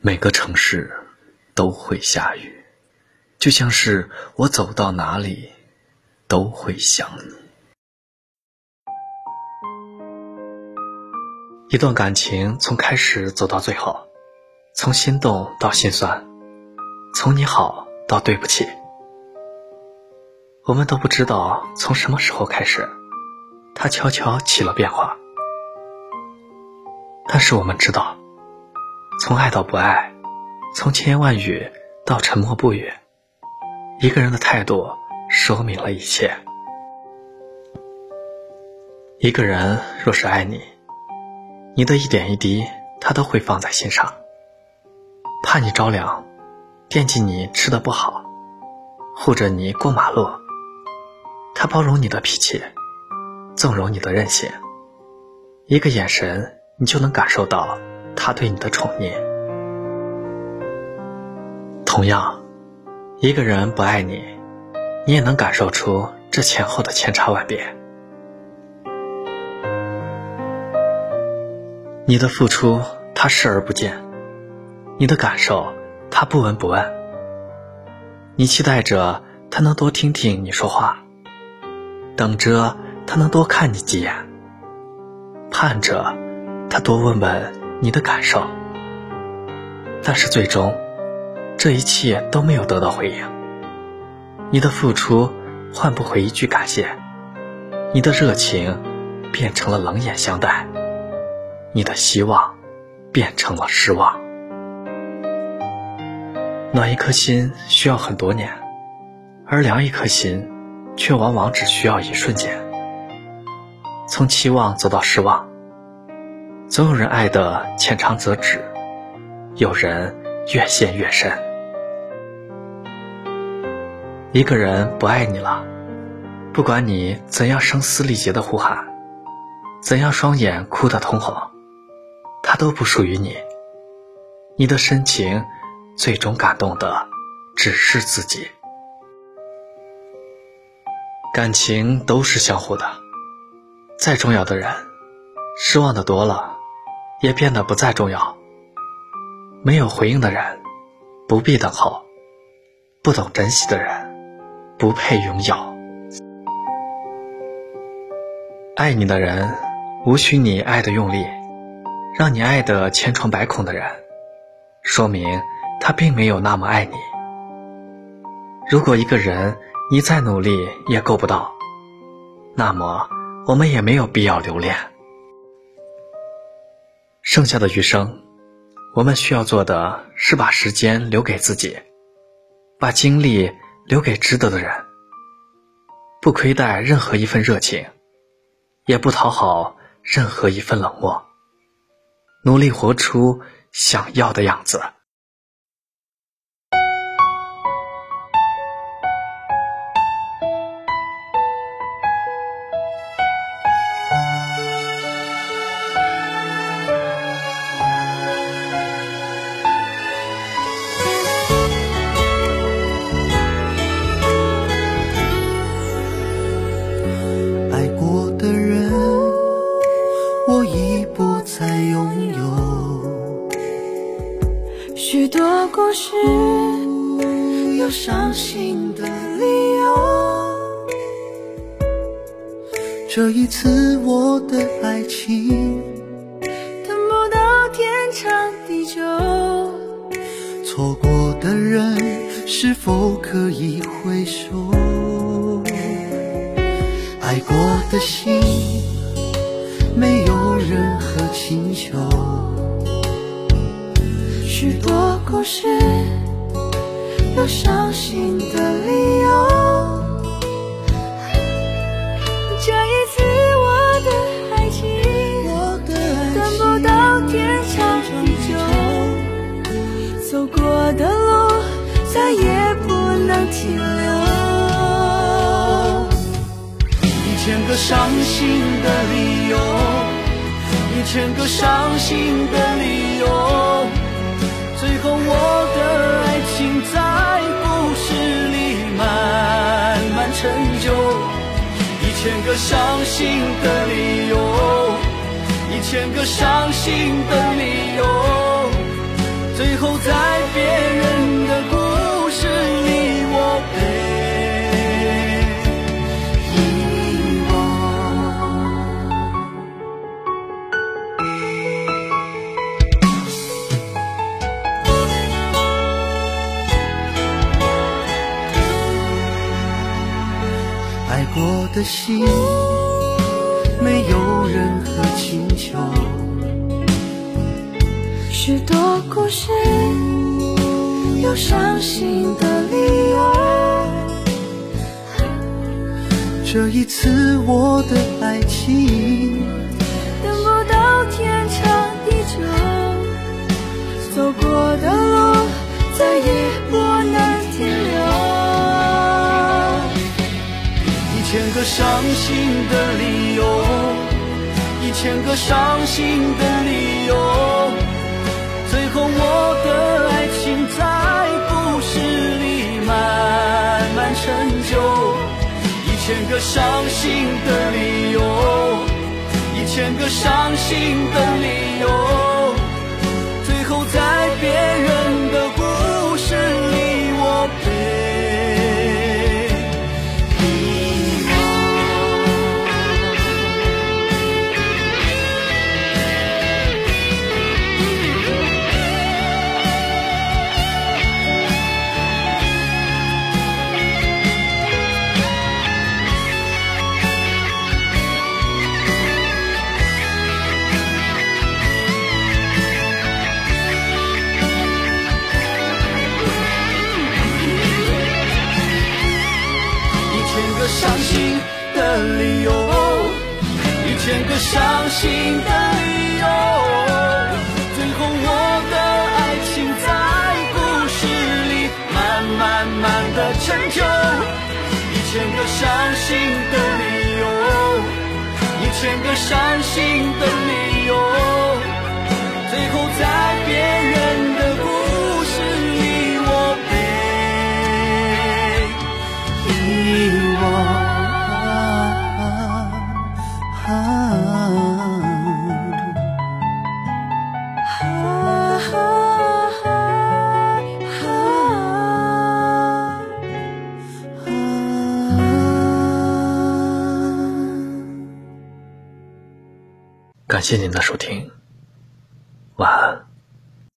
每个城市都会下雨，就像是我走到哪里都会想你。一段感情从开始走到最后，从心动到心酸，从你好到对不起，我们都不知道从什么时候开始，它悄悄起了变化。但是我们知道。从爱到不爱，从千言万语到沉默不语，一个人的态度说明了一切。一个人若是爱你，你的一点一滴他都会放在心上，怕你着凉，惦记你吃的不好，护着你过马路，他包容你的脾气，纵容你的任性，一个眼神你就能感受到。他对你的宠溺，同样，一个人不爱你，你也能感受出这前后的千差万别。你的付出他视而不见，你的感受他不闻不问。你期待着他能多听听你说话，等着他能多看你几眼，盼着他多问问。你的感受，但是最终，这一切都没有得到回应。你的付出换不回一句感谢，你的热情变成了冷眼相待，你的希望变成了失望。暖一颗心需要很多年，而凉一颗心却往往只需要一瞬间。从期望走到失望。总有人爱的浅尝辄止，有人越陷越深。一个人不爱你了，不管你怎样声嘶力竭的呼喊，怎样双眼哭得通红，他都不属于你。你的深情，最终感动的只是自己。感情都是相互的，再重要的人，失望的多了。也变得不再重要。没有回应的人，不必等候；不懂珍惜的人，不配拥有。爱你的人，无需你爱的用力，让你爱的千疮百孔的人，说明他并没有那么爱你。如果一个人你再努力也够不到，那么我们也没有必要留恋。剩下的余生，我们需要做的是把时间留给自己，把精力留给值得的人，不亏待任何一份热情，也不讨好任何一份冷漠，努力活出想要的样子。是有伤心的理由，这一次我的爱情等不到天长地久，错过的人是否可以回首？爱过的心没有任何请求。许多故事有伤心的理由，这一次我的爱情等不到天长地久，走过的路再也不能停留。一千个伤心的理由，一千个伤心的理由。伤心的理由，一千个伤心的理由，最后在别人的爱过的心，没有任何请求。许多故事有伤心的理由，这一次我的爱情，等不到天长地久，走过的路再也个伤心的理由，一千个伤心的理由，最后我的爱情在故事里慢慢成就。一千个伤心的理由，一千个伤心的理由，的理由，一千个伤心的理由，最后我的爱情在故事里慢慢慢的成就。一千个伤心的理由，一千个伤心的理由，最后在别人感谢您的收听。